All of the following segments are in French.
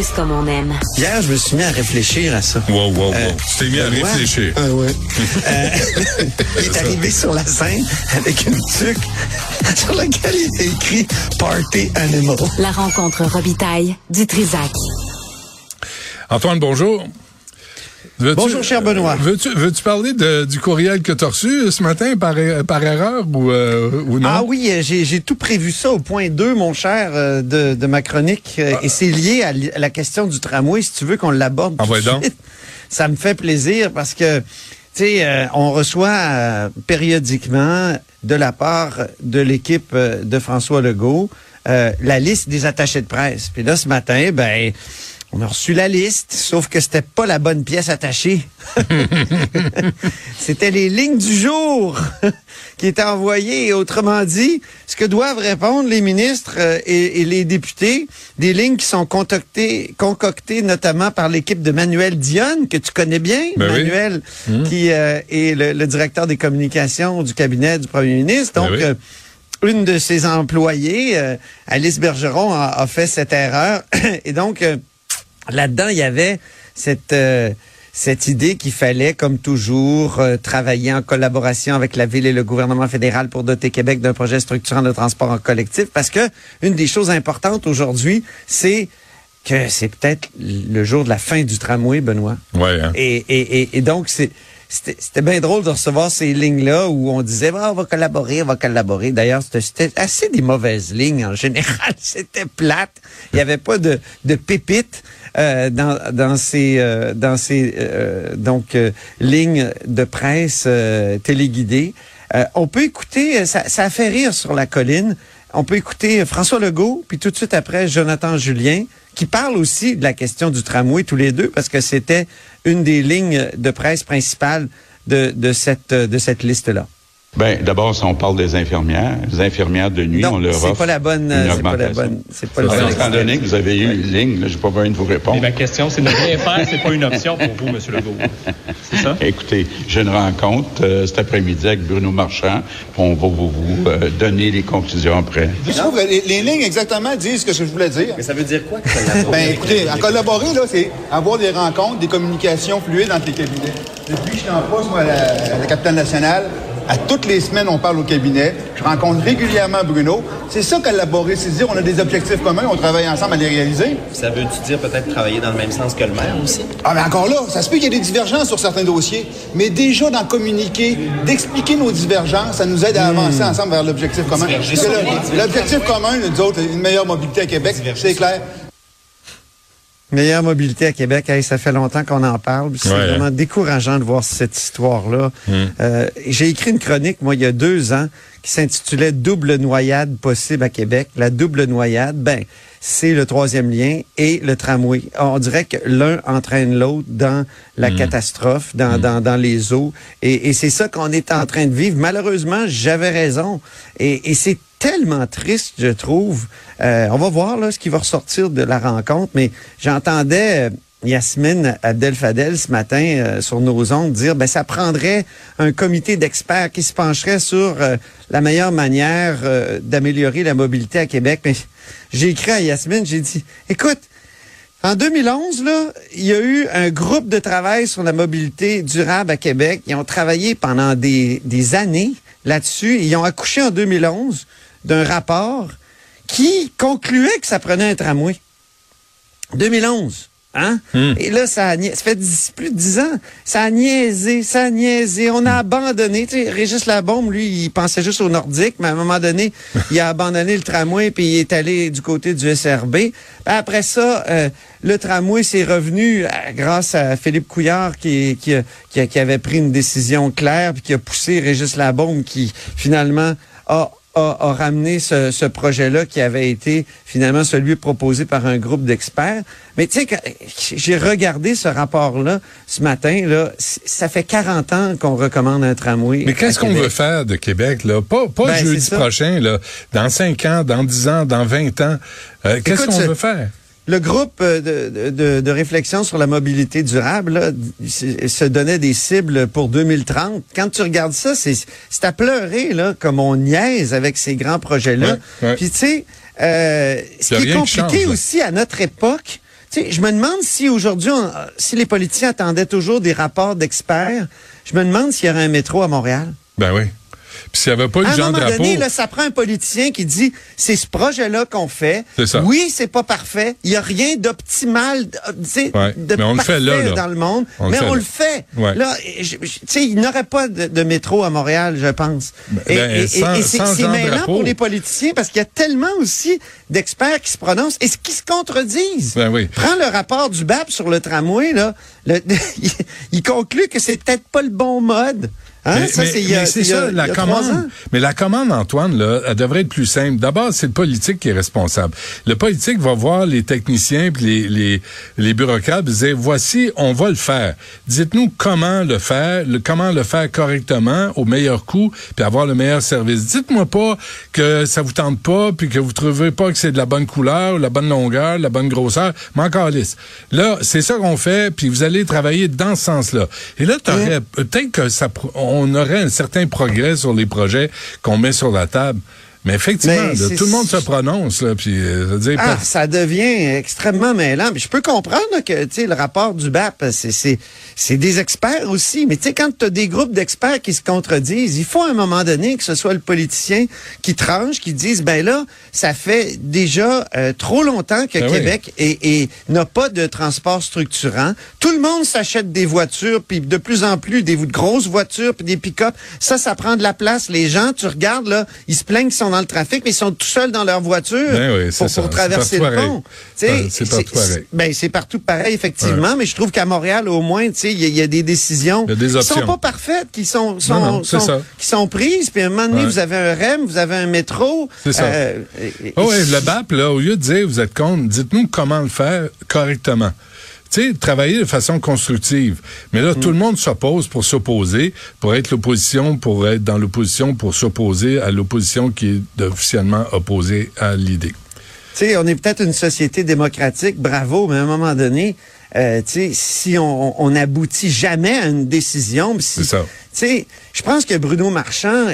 C'est comme on aime. Hier, je me suis mis à réfléchir à ça. Wow, wow, wow. Euh, tu t'es mis à réfléchir. Ah ouais. Euh, il est arrivé sur la scène avec une tuque sur laquelle il était écrit Party Animal. La rencontre Robitaille du Trisac. Antoine, bonjour. Bonjour, cher Benoît. Veux-tu veux parler de- du courriel que tu as reçu ce matin par, par erreur ou, euh, ou non? Ah oui, euh, j'ai tout prévu ça au point 2, mon cher, euh, de, de ma chronique. euh, Et c'est lié à, la question du tramway, si tu veux qu'on l'aborde donc. suite. Ça me fait plaisir parce que, tu sais, euh, on reçoit euh, périodiquement de la part de l'équipe euh, de François Legault euh, la liste des attachés de presse. Puis là, ce matin, ben... On a reçu la liste, sauf que c'était pas la bonne pièce attachée. C'était les lignes du jour qui étaient envoyées. Et Autrement dit, ce que doivent répondre les ministres euh, et, et les députés, des lignes qui sont concoctées, concoctées notamment par l'équipe de Manuel Dionne, que tu connais bien, Ben oui. Manuel, qui euh, est le, le directeur des communications du cabinet du premier ministre. Ben Donc, oui. euh, une de ses employées, euh, Alice Bergeron, a, a fait cette erreur. Et donc, euh, là-dedans, il y avait cette euh, cette idée qu'il fallait, comme toujours, euh, travailler en collaboration avec la ville et le gouvernement fédéral pour doter Québec d'un projet structurant de transport en collectif. Parce que une des choses importantes aujourd'hui, c'est que c'est peut-être le jour de la fin du tramway, Benoît. Ouais, hein? Et, et, et, et donc, c'est, c'était, bien drôle de recevoir ces lignes-là où on disait, Ah, on va collaborer, on va collaborer. D'ailleurs, c'était, assez des mauvaises lignes en général. C'était plate. Il n'y avait pas de, de pépites. euh, dans, dans ces euh, dans ces euh, donc lignes de presse téléguidées. On peut écouter, ça, ça a fait rire sur la colline. On peut écouter François Legault, puis tout de suite après Jonathan Julien, qui parle aussi de la question du tramway tous les deux, parce que c'était une des lignes de presse principales de, de cette de cette liste-là. Ben, d'abord, si on parle des infirmières, les infirmières de nuit, on Non, leur c'est offre pas la bonne, c'est pas la bonne, c'est pas la Alors, bonne. étant donné que vous avez eu une ligne, là, j'ai pas besoin de vous Mais répondre. ma question, c'est ne rien faire, c'est pas une option pour vous, M. Legault. C'est ça? Écoutez, j'ai une rencontre euh, cet après-midi avec Bruno Marchand. On va vous, vous, euh, donner les conclusions après. Je trouve que les, les lignes exactement disent ce que je voulais dire. Mais ça veut dire quoi, Ben écoutez, à collaborer, là, c'est avoir des rencontres, des communications fluides entre les cabinets. Depuis que je suis en poste, moi, à la, à la capitale nationale, à toutes les semaines, on parle au cabinet. Je rencontre régulièrement Bruno. C'est ça, collaborer, c'est dire on a des objectifs communs, on travaille ensemble à les réaliser. Ça veut-tu dire peut-être travailler dans le même sens que le maire aussi? Ah, mais encore là, ça se peut qu'il y ait des divergences sur certains dossiers, mais déjà d'en communiquer, d'expliquer nos divergences, ça nous aide à avancer ensemble vers l'objectif commun. L'objectif commun, nous autres, une meilleure mobilité à Québec, c'est clair. Meilleure mobilité à Québec, hey, ça fait longtemps qu'on en parle. C'est Ouais, vraiment décourageant de voir cette histoire-là. Euh, J'ai écrit une chronique, moi, il y a deux ans, qui s'intitulait Double noyade possible à Québec. La double noyade, ben, c'est le troisième lien et le tramway. On dirait que l'un entraîne l'autre dans la catastrophe, dans, dans, dans les eaux. Et, et c'est ça qu'on est en train de vivre. Malheureusement, j'avais raison. Et, et c'est tellement triste, je trouve. Euh, on va voir là ce qui va ressortir de la rencontre, mais j'entendais euh, Yasmine Abdel-Fadel ce matin euh, sur nos ondes dire ben ça prendrait un comité d'experts qui se pencherait sur euh, la meilleure manière euh, d'améliorer la mobilité à Québec. Mais j'ai écrit à Yasmine, j'ai dit écoute, en 2011, là, il y a eu un groupe de travail sur la mobilité durable à Québec. Ils ont travaillé pendant des, des années là-dessus. Ils ont accouché en 2011 d'un rapport qui concluait que ça prenait un tramway. 2011. Hein? Hmm. Et là, ça, a ça fait plus de dix ans. Ça a niaisé, ça a niaisé. On a abandonné. Tu sais, Régis Labombe, lui, il pensait juste au Nordique, mais à un moment donné, il a abandonné le tramway puis il est allé du côté du SRB. Puis Après ça, euh, le tramway s'est revenu euh, grâce à Philippe Couillard qui, qui, a- qui, a- qui avait pris une décision claire puis qui a poussé Régis Labombe qui, finalement, a a, a ramené ce, ce projet-là qui avait été finalement celui proposé par un groupe d'experts. Mais tu sais, j'ai regardé ce rapport-là ce matin. Là, ça fait 40 ans qu'on recommande un tramway. Mais qu'est-ce qu'on veut faire de Québec, là? Pas, pas Ben, jeudi prochain, là. Dans 5 ans, dans 10 ans, dans 20 ans. Euh, qu'est-ce qu'on veut faire? Le groupe euh, de, de, de réflexion sur la mobilité durable là, se donnait des cibles pour 2030. Quand tu regardes ça, c'est à pleurer là, comme on niaise avec ces grands projets-là. Ouais, ouais. Puis tu sais, euh, ce qui est qui compliqué change, aussi à notre époque, tu sais, je me demande si aujourd'hui, si les politiciens attendaient toujours des rapports d'experts, je me demande s'il y aurait un métro à Montréal. Ben oui. Puis s'il n'y avait pas eu À un Jean moment Drapeau... donné, là, ça prend un politicien qui dit c'est ce projet-là qu'on fait. Ça. Oui, c'est pas parfait. Il y a rien d'optimal, Ouais, de mais on le parfait fait là, là. dans le monde. On mais on le fait. Ouais. Là, je- je- tu sais, il n'aurait pas de, de métro à Montréal, je pense. et ben, et- et- sans- et c'est Jean mêlant Drapeau. pour les politiciens parce qu'il y a tellement aussi d'experts qui se prononcent et qui se contredisent. Ben oui. Prends le rapport du BAP sur le tramway, là. le- il, il conclut que c'est peut-être pas le bon mode. Hein? Mais, ça, mais- c'est ça, la commande. Mais la commande, Antoine, là, elle devrait être plus simple. D'abord, c'est le politique qui est responsable. Le politique va voir les techniciens puis les, les, les bureaucrates et dire, voici, on va le faire. Dites-nous comment le faire, le, comment le faire correctement, au meilleur coût, puis avoir le meilleur service. Dites-moi pas que ça vous tente pas, puis que vous trouvez pas que c'est de la bonne couleur, la bonne longueur, la bonne grosseur. Mais encore lisse. Là, c'est ça qu'on fait, puis vous allez travailler dans ce sens-là. Et là, t'aurais, peut-être que ça, on aurait un certain progrès sur les projets qu'on met sur la table. Mais effectivement, Mais là, c'est- tout le monde se prononce, là, puis euh, dire, Ah, ça devient extrêmement mêlant. Mais je peux comprendre là, que tu sais le rapport du BAP, c'est des experts aussi. Mais tu sais quand tu as des groupes d'experts qui se contredisent, il faut à un moment donné que ce soit le politicien qui tranche, qui dise ben là, ça fait déjà euh, trop longtemps que Ben oui. Québec et, et n'a pas de transport structurant. Tout le monde s'achète des voitures, puis de plus en plus des grosses voitures, puis des pick-up. Ça, ça prend de la place. Les gens, tu regardes là, ils se plaignent qu'ils sont dans le trafic, mais ils sont tout seuls dans leur voiture Ben oui, pour, traverser le pareil. pont. Ouais, c'est partout pareil. Ben, c'est partout pareil, effectivement, mais je trouve qu'à Montréal, au moins, il y, a- il y a des décisions a des qui sont pas parfaites, qui sont, sont, Non, non, c'est sont- ça. qui sont prises, puis à un moment donné, Ouais. vous avez un REM, vous avez un métro. C'est ça. euh, et- Ah ouais, le BAP, là, au lieu de dire vous êtes contre, dites-nous comment le faire correctement. Tu sais, travailler de façon constructive. Mais là, tout le monde s'oppose pour s'opposer, pour être l'opposition, pour être dans l'opposition, pour s'opposer à l'opposition qui est officiellement opposée à l'idée. Tu sais, on est peut-être une société démocratique, bravo, mais à un moment donné, euh, si on, on aboutit jamais à une décision, si, C'est ça. tu sais, je pense que Bruno Marchand,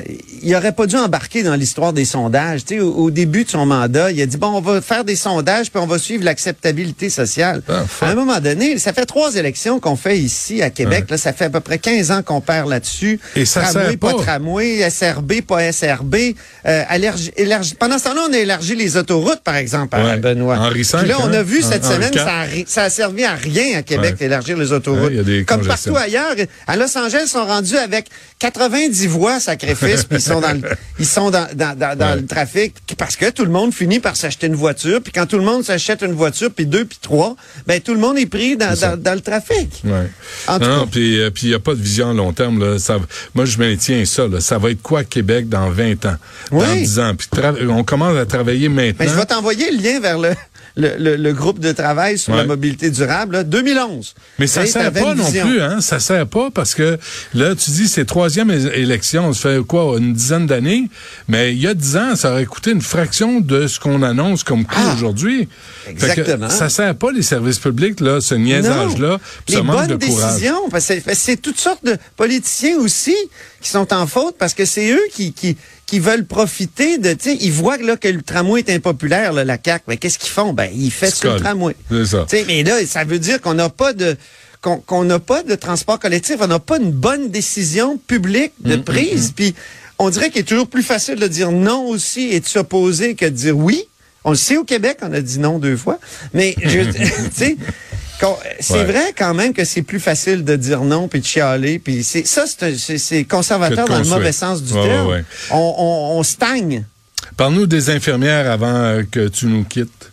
il aurait pas dû embarquer dans l'histoire des sondages. Tu sais, au, au début de son mandat, il a dit bon, on va faire des sondages puis on va suivre l'acceptabilité sociale. À un moment donné, ça fait trois élections qu'on fait ici à Québec. Là, ça fait à peu près 15 ans qu'on perd là-dessus. Et ça tramway, sert pas. tramway, SRB, pas SRB. Euh, allergi- élargi- Pendant ce temps-là, on a élargi les autoroutes, par exemple, à Ouais. Benoît. Henri V, Puis là, on a hein? vu cette Henri semaine, ça a, ri- ça a servi à rien à Québec Ouais. d'élargir les autoroutes. Ouais, il y a des Comme partout ailleurs. À Los Angeles, ils sont rendus avec 90 voix sacrifices, puis ils sont dans le, ils sont dans, dans, dans, dans Ouais. le trafic parce que tout le monde finit par s'acheter une voiture. Puis quand tout le monde s'achète une voiture, puis deux, puis trois, ben tout le monde est pris dans, dans, dans le trafic. Ouais. En tout non, puis euh, puis il n'y a pas de vision à long terme. Là. Ça, moi, je maintiens ça. Là. Ça va être quoi Québec dans 20 ans, dans Oui. 10 ans? Puis on commence à travailler maintenant. Mais Ben, je vais t'envoyer le lien vers le, le, le, le groupe de travail sur Ouais. la mobilité durable, là, 2011. Mais ça sais, sert pas non plus, hein? Ça sert pas parce que là, tu dis c'est troisième élection, ça fait quoi, une dizaine d'années? Mais il y a dix ans, ça aurait coûté une fraction de ce qu'on annonce comme coût Ah! aujourd'hui. Exactement. ça sert pas les services publics, là, ce niaisage-là, ce Les manque de courage. décisions, parce que c'est toutes sortes de politiciens aussi qui sont en faute parce que c'est eux qui, qui, qui veulent profiter de, tu sais, ils voient là, que le tramway est impopulaire, là, la CAQ. Mais qu'est-ce qu'ils font? Ben, ils font le tramway. C'est ça. Tu sais, mais là, ça veut dire qu'on n'a pas de qu'on n'a pas de transport collectif, on n'a pas une bonne décision publique de Mm, prise. Puis on dirait qu'il est toujours plus facile de dire non aussi et de s'opposer que de dire oui. On le sait au Québec, on a dit non deux fois. Mais je, tu sais, C'est Ouais. vrai quand même que c'est plus facile de dire non puis de chialer. Puis c'est ça, c'est conservateur dans le mauvais sens du Ouais, terme. ouais. On, on, on stagne. Parle-nous des infirmières avant euh, que tu nous quittes.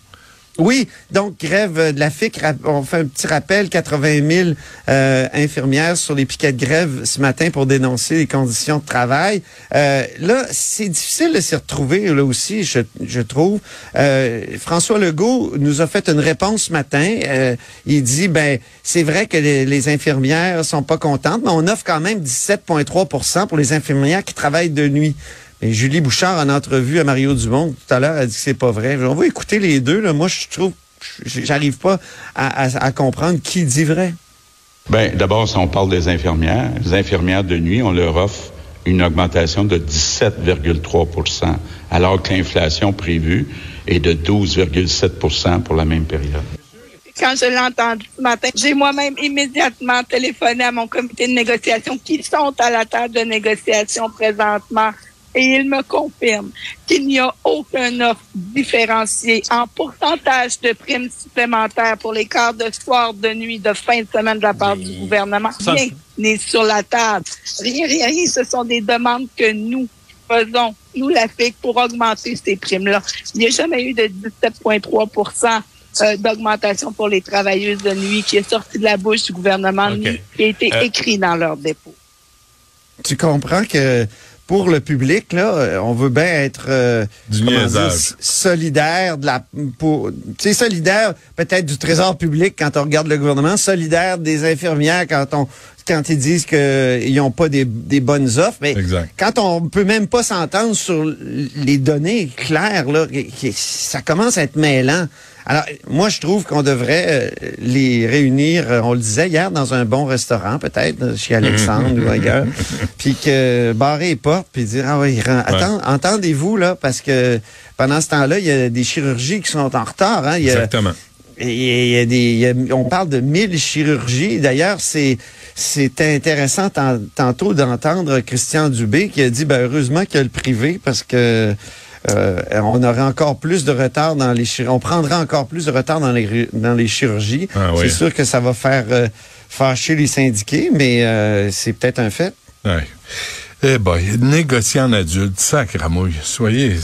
Oui, donc grève de la FIC, on fait un petit rappel, 80 000 euh, infirmières sur les piquets de grève ce matin pour dénoncer les conditions de travail. Euh, là, c'est difficile de s'y retrouver là aussi, je, je trouve. Euh, François Legault nous a fait une réponse ce matin. Euh, il dit, ben c'est vrai que les, les infirmières sont pas contentes, mais on offre quand même 17,3% pour les infirmières qui travaillent de nuit. Mais Julie Bouchard, en entrevue à Mario Dumont, tout à l'heure, a dit que c'est pas vrai. On va écouter les deux. Là. Moi, je trouve, j'arrive pas à, à- à comprendre qui dit vrai. Ben, d'abord, si on parle des infirmières, les infirmières de nuit, on leur offre une augmentation de 17,3% alors que l'inflation prévue est de 12,7% pour la même période. Quand je l'ai entendu ce matin, j'ai moi-même immédiatement téléphoné à mon comité de négociation qui sont à la table de négociation présentement et ils me confirment qu'il n'y a aucun offre différenciée en pourcentage de primes supplémentaires pour les quarts de soir, de nuit, de fin de semaine de la part du gouvernement. Ça, Rien n'est sur la table. Rien, rien, rien. Ce sont des demandes que nous faisons, nous, la FIC, pour augmenter ces primes-là. Il n'y a jamais eu de 17,3% euh, d'augmentation pour les travailleuses de nuit qui est sorti de la bouche du gouvernement, OK. ni qui a été Euh, écrit dans leur dépôt. Tu comprends que pour le public, là, euh, on veut bien être euh, Du dire, solidaire de la pour tu sais solidaire peut-être du trésor public quand on regarde le gouvernement, solidaire des infirmières quand on quand ils disent qu'ils n'ont pas des, des bonnes offres, mais Exact. quand on peut même pas s'entendre sur les données claires, là, ça commence à être mêlant. Alors, moi, je trouve qu'on devrait euh, les réunir, euh, on le disait hier, dans un bon restaurant, peut-être, euh, chez Alexandre ou ailleurs, puis que barrer les portes, puis dire, ah oui, attends, entendez-vous, là, parce que pendant ce temps-là, il y a des chirurgies qui sont en retard. Hein, il y a, Exactement. Il y a des, il y a- on parle de 1000 chirurgies. D'ailleurs, c'est c'était intéressant tan- tantôt d'entendre Christian Dubé qui a dit ben, heureusement qu'il y a le privé parce que euh, on aurait encore plus de retard dans les chir- on prendra encore plus de retard dans les dans les chirurgies. Ah oui. C'est sûr que ça va faire euh, fâcher les syndiqués, mais euh, c'est peut-être un fait. Ouais. Eh boy, négocier en adulte, sacramouille. Soyez,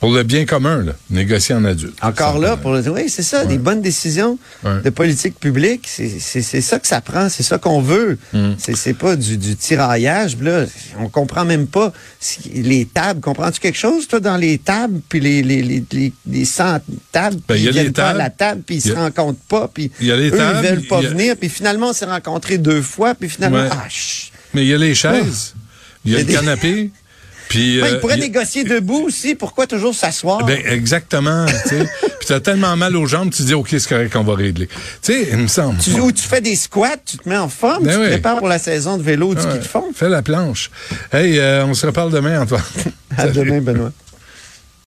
pour le bien commun, là. Négocier en adulte. Encore là, pour le, oui, c'est ça, des bonnes décisions Ouais. de politique publique, c'est c'est- c'est ça que ça prend, c'est ça qu'on veut. Mm. C'est c'est pas du, du tiraillage. Là, on comprend même pas si- les tables. Comprends-tu quelque chose, toi, dans les tables, puis les, les, les, les, les 100 tables, Ben, puis il y a ils viennent pas à la table, puis ils Il y se a- rencontrent pas, puis Il y a les eux, tables, ils veulent pas a- venir, puis finalement, on s'est rencontrés deux fois, puis finalement, Ouais. ah. Mais il y a les chaises, il y a le des- canapé, puis... Ouais, euh, il y a- négocier debout aussi. Pourquoi toujours s'asseoir? Ben, exactement. Puis t'as tellement mal aux jambes, tu dis, OK, c'est correct, on va régler. Tu sais, il me semble. Tu, ou tu fais des squats, tu te mets en forme, Ben tu te prépares pour la saison de vélo du Ouais. ski de fond. Fais la planche. Hey, euh, on se reparle demain, Antoine. À demain, Benoît.